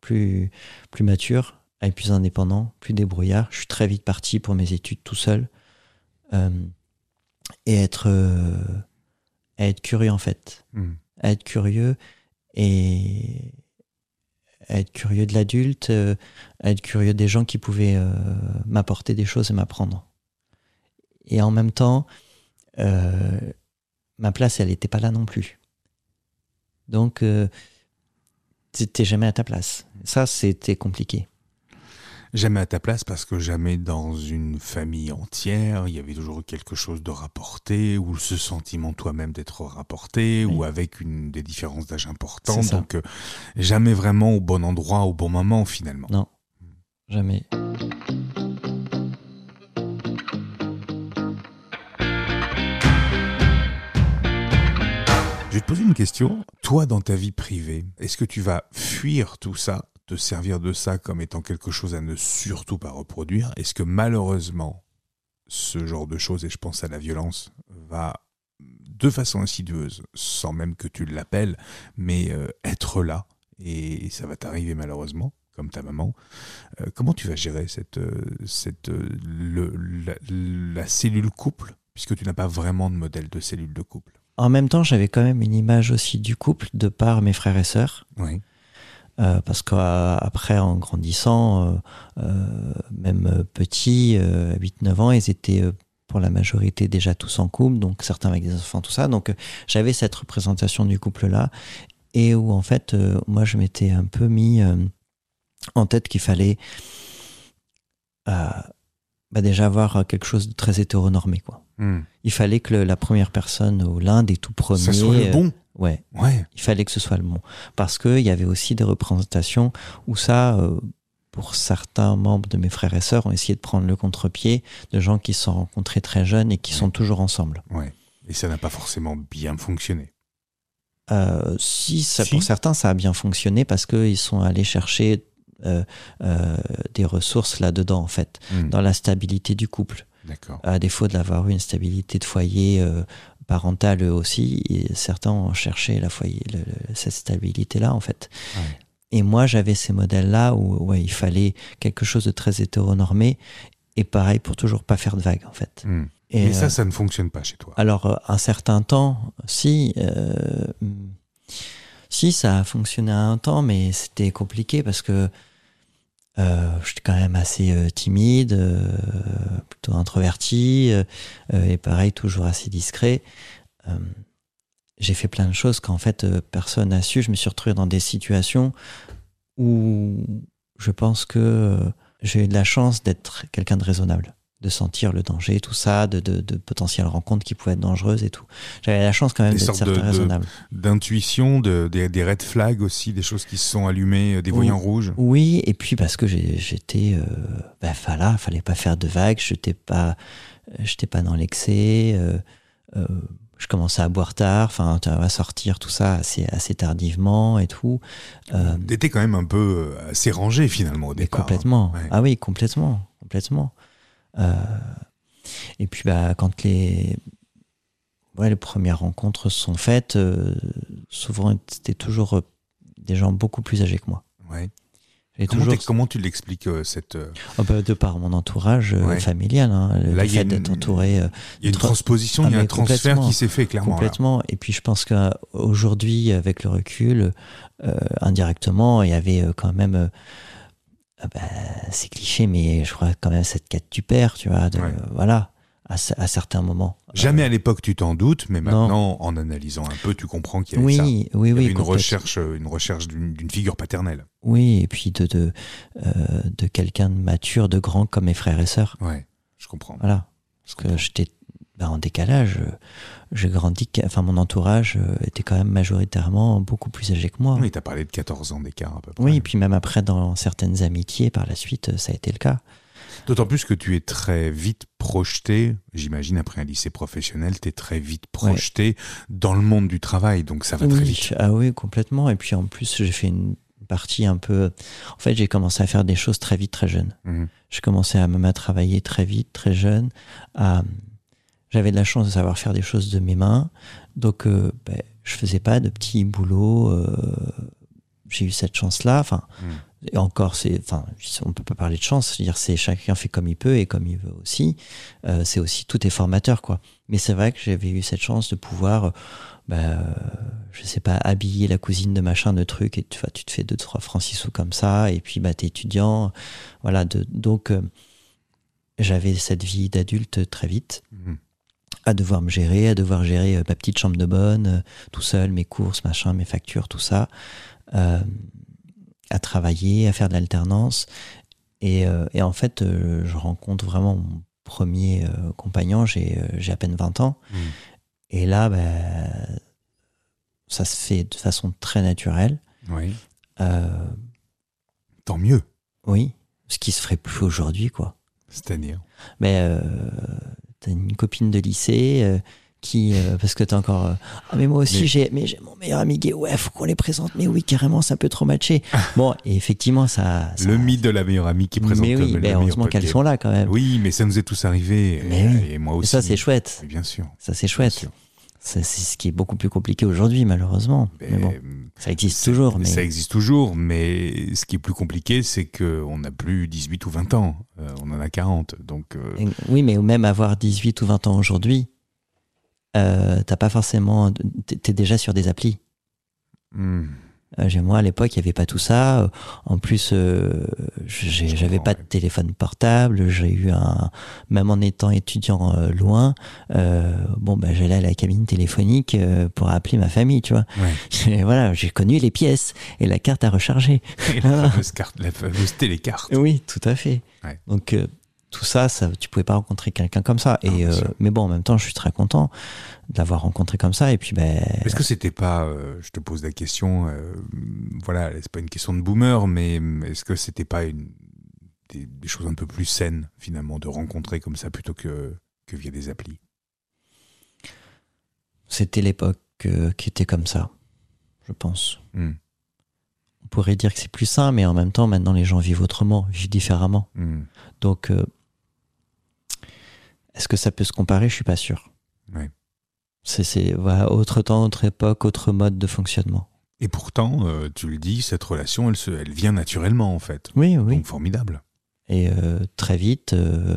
plus, plus mature, à être plus indépendant, plus débrouillard. Je suis très vite parti pour mes études tout seul. Et être, à être curieux, en fait. Hmm. À être curieux et être curieux de l'adulte, euh, être curieux des gens qui pouvaient euh, m'apporter des choses et m'apprendre. Et en même temps, euh, ma place, elle n'était pas là non plus. Donc, t'es jamais à ta place. Ça, c'était compliqué. Jamais à ta place parce que jamais dans une famille entière, il y avait toujours quelque chose de rapporté ou ce sentiment toi-même d'être rapporté Oui. ou avec une des différences d'âge importantes. Donc euh, jamais vraiment au bon endroit, au bon moment finalement. Non, jamais. Je vais te poser une question. Toi, dans ta vie privée, est-ce que tu vas fuir tout ça, te servir de ça comme étant quelque chose à ne surtout pas reproduire? Est-ce que malheureusement, ce genre de choses, et je pense à la violence, va de façon insidieuse, sans même que tu l'appelles, mais euh, être là, et ça va t'arriver malheureusement, comme ta maman. Euh, comment tu vas gérer cette, euh, cette, le- la, la cellule couple, puisque tu n'as pas vraiment de modèle de cellule de couple? En même temps, j'avais quand même une image aussi du couple de par mes frères et sœurs. Oui. Euh, parce qu'après, en grandissant, euh, euh, même euh, petits, euh, à 8-9 ans, ils étaient euh, pour la majorité déjà tous en couple, donc certains avec des enfants, tout ça. Donc euh, j'avais cette représentation du couple-là, et où en fait, euh, moi, je m'étais un peu mis euh, en tête qu'il fallait euh, bah, déjà avoir quelque chose de très hétéronormé. Quoi. Hmm. Il fallait que le- la première personne ou l'un des tout premiers... Ça soit le euh, bon. ouais, Ouais. il fallait que ce soit le bon. Parce qu'il y avait aussi des représentations où ça, euh, pour certains membres de mes frères et sœurs, ont essayé de prendre le contre-pied de gens qui se sont rencontrés très jeunes et qui sont toujours ensemble. Ouais. Et ça n'a pas forcément bien fonctionné. Euh, si, ça, Si. pour certains, ça a bien fonctionné parce qu'ils sont allés chercher euh, euh, des ressources là-dedans, en fait, Hmm. dans la stabilité du couple. À défaut d'avoir eu une stabilité de foyer euh, parentale aussi, et certains ont cherché la foyer, le- le- cette stabilité-là, en fait. Ouais. Et moi, j'avais ces modèles-là où ouais, il fallait quelque chose de très hétéronormé, et pareil pour toujours pas faire de vagues, en fait. Hmm. Et, Mais ça, euh, ça ne fonctionne pas chez toi. alors, euh, un certain temps, si, euh, si, ça a fonctionné à un temps, mais c'était compliqué parce que euh, j'étais quand même assez euh, timide, euh, plutôt introverti, euh, et pareil, toujours assez discret. J'ai fait plein de choses qu'en fait personne n'a su. Je me suis retrouvé dans des situations où je pense que j'ai eu de la chance d'être quelqu'un de raisonnable, de sentir le danger, tout ça, de, de, de potentielles rencontres qui pouvaient être dangereuses et tout. J'avais la chance quand même d'être certain de- raisonnable. D'intuition, de, des, des red flags aussi, des choses qui se sont allumées, euh, des voyants rouges? Oui, et puis parce que j'étais, euh, ben voilà, fallait pas faire de vagues, j'étais pas, j'étais pas dans l'excès, euh, euh, je commençais à boire tard, enfin, à sortir, tout ça assez, assez tardivement et tout. Euh, T'étais quand même un peu euh, assez rangé finalement au départ. Complètement. Ah oui, complètement, complètement. Euh, et puis bah, quand les, ouais, les premières rencontres sont faites, euh, souvent c'était toujours des gens beaucoup plus âgés que moi. Ouais. Comment, toujours... comment, tu l'expliques euh, cette oh bah, de par mon entourage euh, familial, hein, le fait d'être entouré. Euh, il y a une transposition, il y a ah, un transfert qui s'est fait clairement. Complètement. Et puis je pense qu'aujourd'hui, avec le recul, indirectement, il y avait quand même. Ah bah, c'est cliché, mais je crois quand même cette quête du père, tu vois. De, Voilà à, certains moments. Jamais à l'époque tu t'en doutes, mais maintenant en analysant un peu, tu comprends qu'il y avait oui, ça. Oui, oui, oui. Une recherche, une recherche d'une figure paternelle. Oui, et puis de de, euh, de quelqu'un de mature, de grand comme mes frères et sœurs. Ouais, je comprends. Voilà, parce que j'étais bah, en décalage. Euh, j'ai grandi, enfin mon entourage euh, était quand même majoritairement beaucoup plus âgé que moi. Oui, tu as parlé de 14 ans d'écart à peu près. Oui, et puis même après dans certaines amitiés par la suite, ça a été le cas. D'autant plus que tu es très vite projeté, j'imagine après un lycée professionnel, tu es très vite projeté dans le monde du travail, donc ça va très vite. Ah oui, complètement. Et puis en plus, j'ai fait une partie un peu... En fait, j'ai commencé à faire des choses très vite, très jeune. Mmh. J'ai commencé à me travailler très vite, très jeune. J'avais de la chance de savoir faire des choses de mes mains. Donc, euh, ben, je faisais pas de petits boulots. Euh, j'ai eu cette chance-là. Enfin, mmh. Et encore, c'est, enfin, on peut pas parler de chance. C'est-à-dire, c'est chacun fait comme il peut et comme il veut aussi. Euh, c'est aussi tout est formateur, quoi. Mais c'est vrai que j'avais eu cette chance de pouvoir, bah, je sais pas, habiller la cousine de machin de truc et tu, vois, tu te fais deux trois francs six sous comme ça. Et puis, bah, t'es étudiant, voilà. De, donc, j'avais cette vie d'adulte très vite. Mmh. À devoir me gérer, à devoir gérer euh, ma petite chambre de bonne, euh, tout seul, mes courses, machin, mes factures, tout ça. Euh, à travailler, à faire de l'alternance. Et, et, en fait, je rencontre vraiment mon premier compagnon, j'ai à peine 20 ans. Mmh. Et là, ben, ça se fait de façon très naturelle. Oui. Tant mieux. Oui, ce qui se ferait plus aujourd'hui, quoi. C'est-à-dire? Mais t'as une copine de lycée qui euh, parce que t'es encore euh, ah mais moi aussi j'ai mais j'ai mon meilleur ami gay ouais faut qu'on les présente. Mais oui carrément ça peut trop matcher bon et effectivement ça, le mytte de la meilleure amie qui présente mais oui ben, heureusement qu'elles sont là quand même. Oui mais ça nous est tous arrivé et, moi aussi ça c'est chouette. Bien sûr. Ça c'est chouette c'est ce qui est beaucoup plus compliqué aujourd'hui malheureusement mais, bon ça existe toujours mais ça existe toujours mais ce qui est plus compliqué c'est que on n'a plus 18 ou 20 ans euh, on en a 40 donc oui mais même avoir 18 ou 20 ans aujourd'hui euh, t'as pas forcément. T'es déjà sur des applis. Hmm. Euh, moi, à l'époque, il n'y avait pas tout ça. En plus, euh, j'avais pas de téléphone portable. J'ai eu un, même en étant étudiant euh, loin, euh, bon, bah, j'allais à la cabine téléphonique pour appeler ma famille, tu vois. Ouais. voilà, j'ai connu les pièces et la carte à recharger. Et la, fameuse carte, la fameuse télécarte. Oui, tout à fait. Ouais. Donc, tout ça, ça, tu pouvais pas rencontrer quelqu'un comme ça. Et euh, mais bon, en même temps, je suis très content d'avoir rencontré comme ça. Et puis, ben. Est-ce que c'était pas, euh, je te pose la question, euh, voilà, c'est pas une question de boomer, mais est-ce que c'était pas une, des, choses un peu plus saines finalement de rencontrer comme ça plutôt que que via des applis? C'était l'époque qui était comme ça, je pense. Hmm. On pourrait dire que c'est plus sain, mais en même temps, maintenant, les gens vivent autrement, vivent différemment. Hmm. Donc, est-ce que ça peut se comparer? Je suis pas sûr. C'est voilà, autre temps, autre époque, autre mode de fonctionnement. Et pourtant, euh, tu le dis, cette relation, elle, se, elle vient naturellement en fait. Oui, oui. Donc formidable. Et euh, très vite, euh,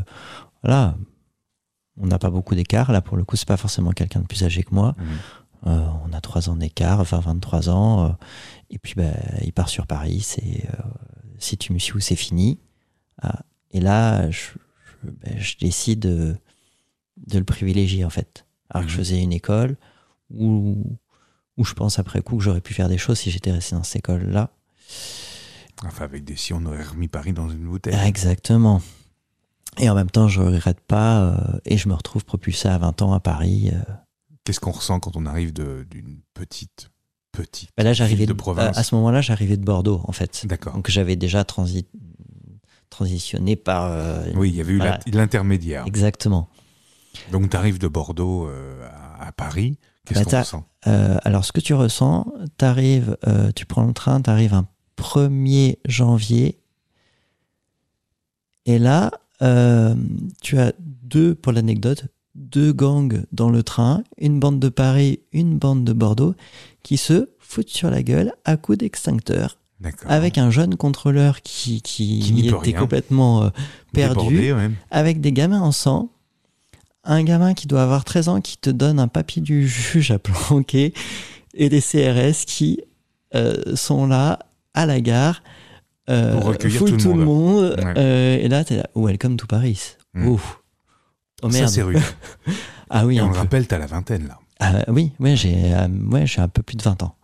voilà, on n'a pas beaucoup d'écart. Là, pour le coup, c'est pas forcément quelqu'un de plus âgé que moi. Mhm. on a trois ans d'écart, enfin 23 ans. et puis, bah, il part sur Paris. C'est si tu me suis où c'est fini. Ah, et là, je, je décide de, le privilégier en fait. Alors que je mhm. faisais une école où, où je pense après coup que j'aurais pu faire des choses si j'étais resté dans cette école-là. Enfin, avec des si, on aurait remis Paris dans une bouteille. Exactement. Et en même temps, je ne regrette pas euh, et je me retrouve propulsé à 20 ans à Paris. Euh. Qu'est-ce qu'on ressent quand on arrive d'une petite petite ben là, j'arrivais de, province À ce moment-là, j'arrivais de Bordeaux, en fait. D'accord. Donc j'avais déjà transi transitionné par. Euh, oui, il y avait eu l'intermédiaire. Exactement. Donc tu arrives de Bordeaux euh, à, Paris. Qu'est-ce bah, qu'on ressent? euh, Alors ce que tu ressens, arrives, euh, tu prends le train, tu arrives un 1er janvier. Et là, tu as deux, pour l'anecdote, deux gangs dans le train, une bande de Paris, une bande de Bordeaux, qui se foutent sur la gueule à coups d'extincteur. Avec un jeune contrôleur qui, qui, était complètement euh, perdu, avec des gamins en sang, un gamin qui doit avoir 13 ans qui te donne un papier du juge à planquer, et des CRS qui euh, sont là à la gare, euh, pour recueillir tout, le monde, et là, t'es là, welcome to Paris. Mm. Ouf. Oh merde. Ça, c'est rude. ah oui, et on le rappelle, t'as la vingtaine là. Ah, oui, ouais, j'ai ouais, un peu plus de 20 ans.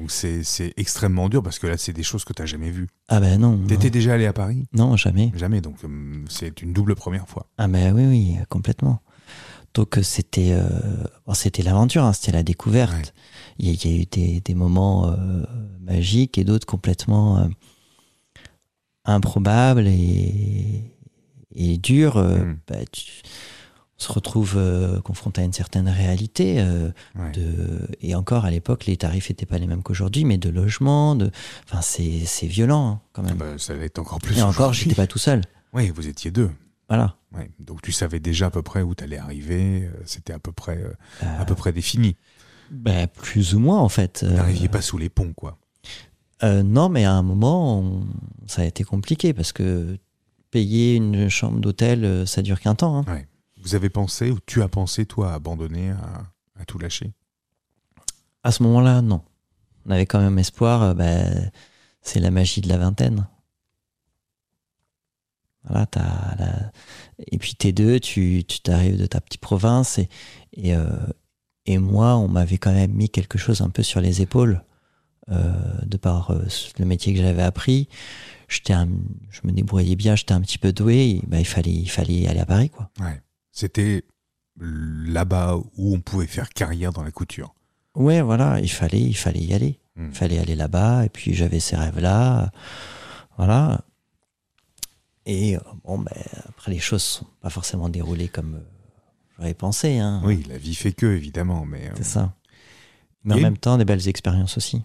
Donc c'est extrêmement dur parce que là, c'est des choses que tu n'as jamais vues. Ah ben non. T'étais déjà allé à Paris? Non, jamais. Jamais, donc hum, c'est une double première fois. Ah ben oui, oui, complètement. Donc euh, c'était euh, c'était l'aventure, hein, c'était la découverte. Il, y a, eu des, des moments euh, magiques et d'autres complètement improbables et, et durs. Mmh. Bah, se retrouve euh, confronté à une certaine réalité. Euh, de, et encore, à l'époque, les tarifs n'étaient pas les mêmes qu'aujourd'hui, mais de logement, de, enfin, c'est violent hein, quand même. Bah, ça va être encore plus. Et encore, j'étais pas tout seul. Oui, vous étiez deux. Voilà. Donc tu savais déjà à peu près où tu allais arriver, euh, c'était à peu près, à peu près défini. Ben, plus ou moins en fait. Vous n'arriviez pas sous les ponts, quoi. non, mais à un moment, ça a été compliqué parce que payer une chambre d'hôtel, ça dure qu'un temps. Hein. Vous avez pensé, ou tu as pensé, toi, à abandonner, à, tout lâcher? À ce moment-là, non. On avait quand même espoir, euh, bah, c'est la magie de la vingtaine. Voilà, as Et puis t'es deux, tu t'arrives de ta petite province et, et, euh, et moi, on m'avait quand même mis quelque chose un peu sur les épaules euh, de par le métier que j'avais appris. Je me débrouillais bien, j'étais un petit peu doué. bah, il fallait, il fallait aller à Paris, quoi. Ouais. C'était là-bas où on pouvait faire carrière dans la couture. Ouais, voilà, il fallait, il fallait y aller. Hmm. Il fallait aller là-bas, et puis j'avais ces rêves-là. Voilà. Et euh, bon, ben, après, les choses sont pas forcément déroulées comme euh, j'aurais pensé. Hein. Oui, la vie fait que, évidemment. mais C'est euh, ça. Mais en même temps, des belles expériences aussi.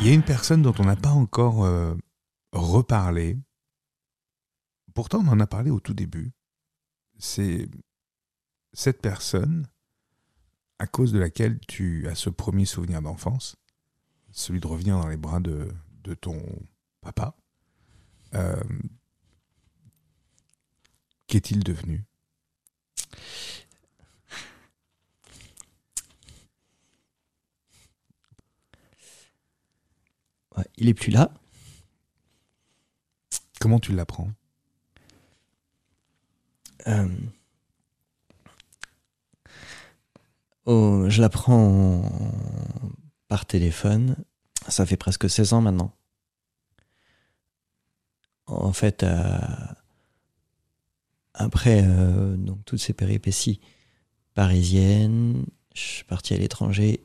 Il y a une personne dont on n'a pas encore euh, reparlé. Pourtant, on en a parlé au tout début. C'est cette personne à cause de laquelle tu as ce premier souvenir d'enfance, celui de revenir dans les bras de, ton papa. Euh, qu'est-il devenu? Il est plus là. Comment tu l'apprends? Euh, oh, Je l'apprends par téléphone. Ça fait presque 16 ans maintenant. En fait, euh, après euh, toutes ces péripéties parisiennes, je suis parti à l'étranger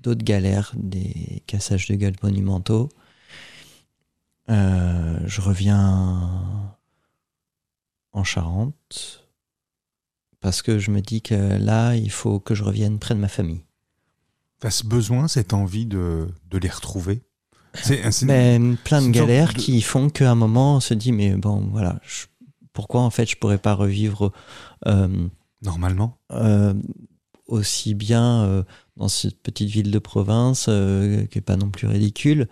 d'autres galères, des cassages de gueule monumentaux. Euh, je reviens en Charente parce que je me dis que là, il faut que je revienne près de ma famille. T'as ce besoin, cette envie de, de les retrouver? C'est ben, plein de galères qui font qu'à un moment, on se dit, mais bon, voilà, pourquoi en fait je pourrais pas revivre euh, normalement? euh, aussi bien euh, dans cette petite ville de province qui est pas non plus ridicule,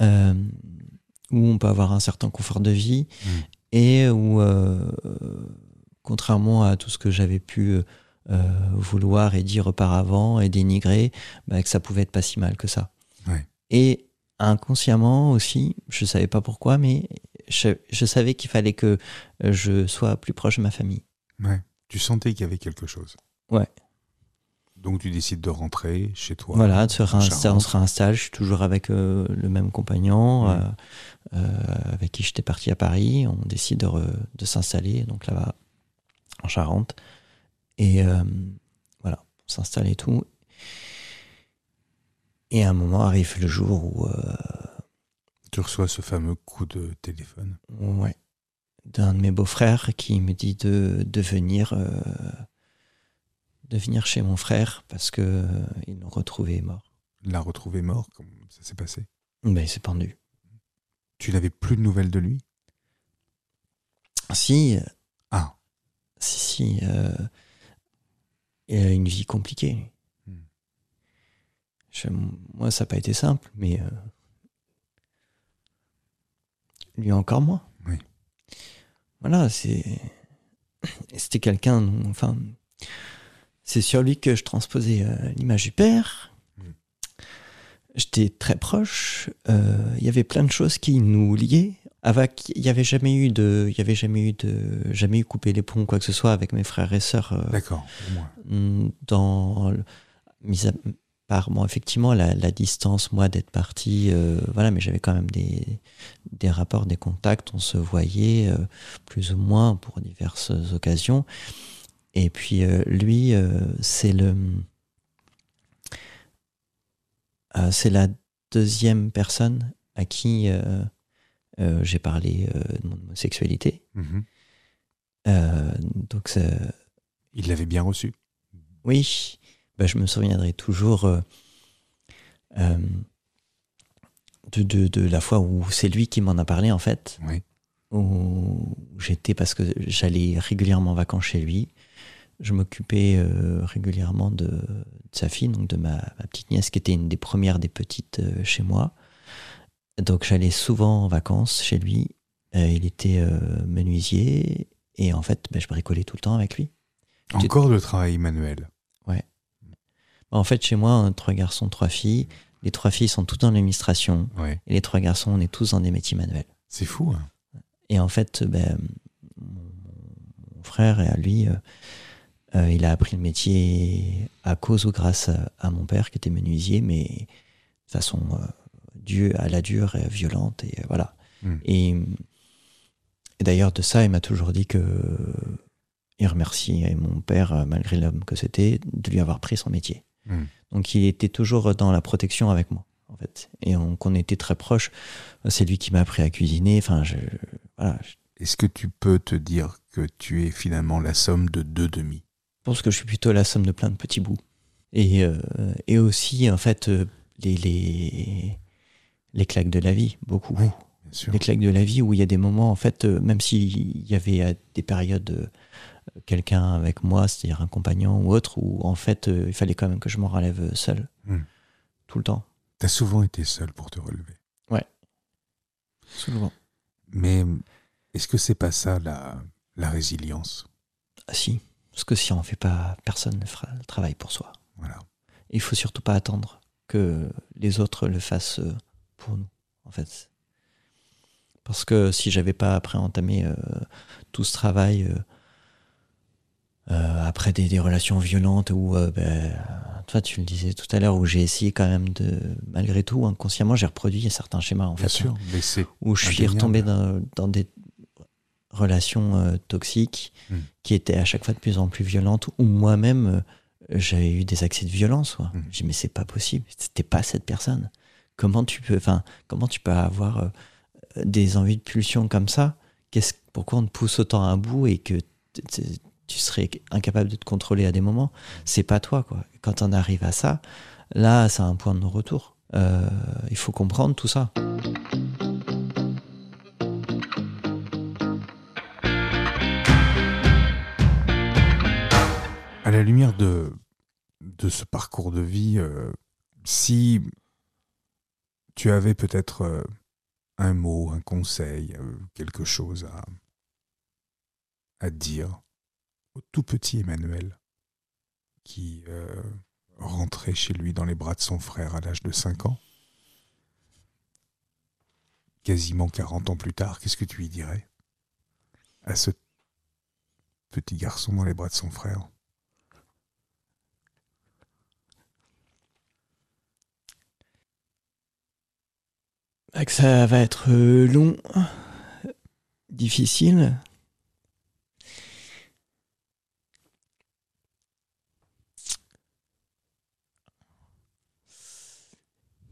où on peut avoir un certain confort de vie mmh. et où, contrairement à tout ce que j'avais pu vouloir et dire auparavant et dénigrer, bah, que ça pouvait être pas si mal que ça. Et inconsciemment aussi, je savais pas pourquoi, mais je, je savais qu'il fallait que je sois plus proche de ma famille. Ouais. Tu sentais qu'il y avait quelque chose. Ouais. Donc tu décides de rentrer chez toi. Voilà, de se on se réinstalle. Je suis toujours avec euh, le même compagnon euh, euh, avec qui j'étais parti à Paris. On décide de, de s'installer donc là-bas en Charente. Et voilà, on s'installe et tout. Et à un moment arrive le jour où. Euh, tu reçois ce fameux coup de téléphone. Ouais. D'un de mes beaux-frères qui me dit de, de venir. Euh, de venir chez mon frère parce que euh, il l'a retrouvé mort. Il l'a retrouvé mort Comment ça s'est passé ben, Il s'est pendu. Tu n'avais plus de nouvelles de lui? Si. Si, si. Euh, il a une vie compliquée. moi, ça n'a pas été simple, mais euh, lui encore moins. Oui. Voilà, c'est. C'était quelqu'un. Enfin, c'est sur lui que je transposais euh, l'image du père. Mm. J'étais très proche. Il y avait plein de choses qui nous liaient. Avec, il n'y avait jamais eu de, il y avait jamais eu de, jamais eu coupé les ponts quoi que ce soit avec mes frères et sœurs. Euh, D'accord. Mm, dans, mis à part, bon, effectivement, la, distance, moi, d'être parti, voilà, mais j'avais quand même des, des rapports, des contacts, on se voyait plus ou moins pour diverses occasions. Et puis euh, lui, euh, c'est le, euh, c'est la deuxième personne à qui j'ai parlé de mon homosexualité. Mhm. donc il l'avait bien reçu. Oui, bah, je me souviendrai toujours de, de, de, la fois où c'est lui qui m'en a parlé en fait. Oui. Où j'étais parce que j'allais régulièrement en vacances chez lui je m'occupais euh, régulièrement de, sa fille, donc de ma, petite nièce qui était une des premières des petites euh, chez moi. Donc j'allais souvent en vacances chez lui. Euh, il était menuisier et en fait, ben, je bricolais tout le temps avec lui. Encore de travail manuel. Ouais. En fait, chez moi, trois garçons, trois filles. Les trois filles sont toutes dans l'administration. Et les trois garçons, on est tous dans des métiers manuels. C'est fou. Hein. Et en fait, ben, mon frère et à lui, euh, il a appris le métier à cause ou grâce à, mon père qui était menuisier, mais de façon euh, due à la dure et violente. Et euh, voilà. Hmm. Et, d'ailleurs, de ça, il m'a toujours dit que il remerciait mon père, malgré l'homme que c'était, de lui avoir pris son métier. Hmm. Donc il était toujours dans la protection avec moi, en fait. Et on, on était très proches. C'est lui qui m'a appris à cuisiner. Enfin, je, voilà. Est-ce que tu peux te dire que tu es finalement la somme de deux demi? Je pense que je suis plutôt la somme de plein de petits bouts. Et, euh, et aussi, en fait, euh, les, les, les, claques de la vie, beaucoup. Oui, Les claques de la vie où il y a des moments, en fait, euh, même s'il y avait des périodes quelqu'un avec moi, c'est-à-dire un compagnon ou autre, où en fait, il fallait quand même que je m'en relève seul. Hmm. Tout le temps. Tu as souvent été seul pour te relever. Ouais. Souvent. Mais est-ce que c'est pas ça la, la résilience? Ah si. Parce que si on ne fait pas, personne ne fera le travail pour soi. Voilà. Il faut surtout pas attendre que les autres le fassent euh, pour nous, en fait. Parce que si j'avais pas après entamé euh, tout ce travail euh, après des, relations violentes ou ben, toi tu le disais tout à l'heure où j'ai essayé quand même de malgré tout inconsciemment j'ai reproduit certains schémas en Bien fait sûr, mais c'est où je suis retombé dans, dans des relations euh, toxiques hmm. qui étaient à chaque fois de plus en plus violentes, ou moi-même, euh, j'avais eu des accès de violence. Quoi. Hmm. J'ai dit, mais c'est pas possible, c'était pas cette personne. Comment tu peux, enfin, comment tu peux avoir euh, des envies de pulsion comme ça? Qu'est-ce, Pourquoi on te pousse autant à bout et que tu serais incapable de te contrôler à des moments? C'est pas toi, quoi. Quand on arrive à ça, là, c'est un point de non-retour. il faut comprendre tout ça. à la lumière de, de ce parcours de vie, euh, si tu avais peut-être euh, un mot, un conseil, euh, quelque chose à, à dire au tout petit Emmanuel qui rentrait chez lui dans les bras de son frère à l'âge de 5 ans, quasiment 40 ans plus tard, qu'est-ce que tu lui dirais à ce petit garçon dans les bras de son frère? Que ça va être euh, long, difficile.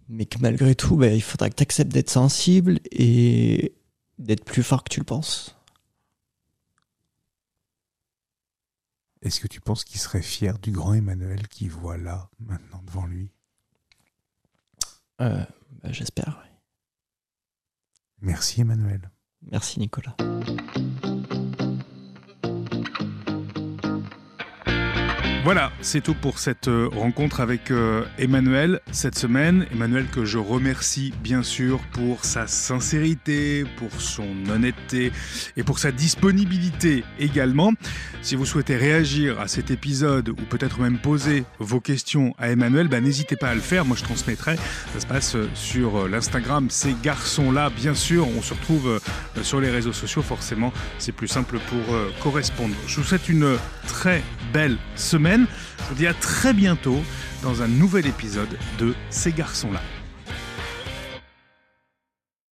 mais que malgré tout, bah, il faudra que tu acceptes d'être sensible et d'être plus fort que tu le penses. Est-ce que tu penses qu'il serait fier du grand Emmanuel qui voit là, maintenant, devant lui? Euh, bah, J'espère, oui. Merci Emmanuel. Merci Nicolas. Voilà, c'est tout pour cette euh, rencontre avec euh, Emmanuel cette semaine. Emmanuel que je remercie bien sûr pour sa sincérité, pour son honnêteté et pour sa disponibilité également. Si vous souhaitez réagir à cet épisode ou peut-être même poser vos questions à Emmanuel, bah, n'hésitez pas à le faire. Moi, je transmettrai. Ça se passe euh, sur l'Instagram Ces garçons-là, bien sûr. On se retrouve sur les réseaux sociaux, forcément. C'est plus simple pour correspondre. Je vous souhaite une très belle semaine. Je vous dis à très bientôt dans un nouvel épisode de Ces garçons-là.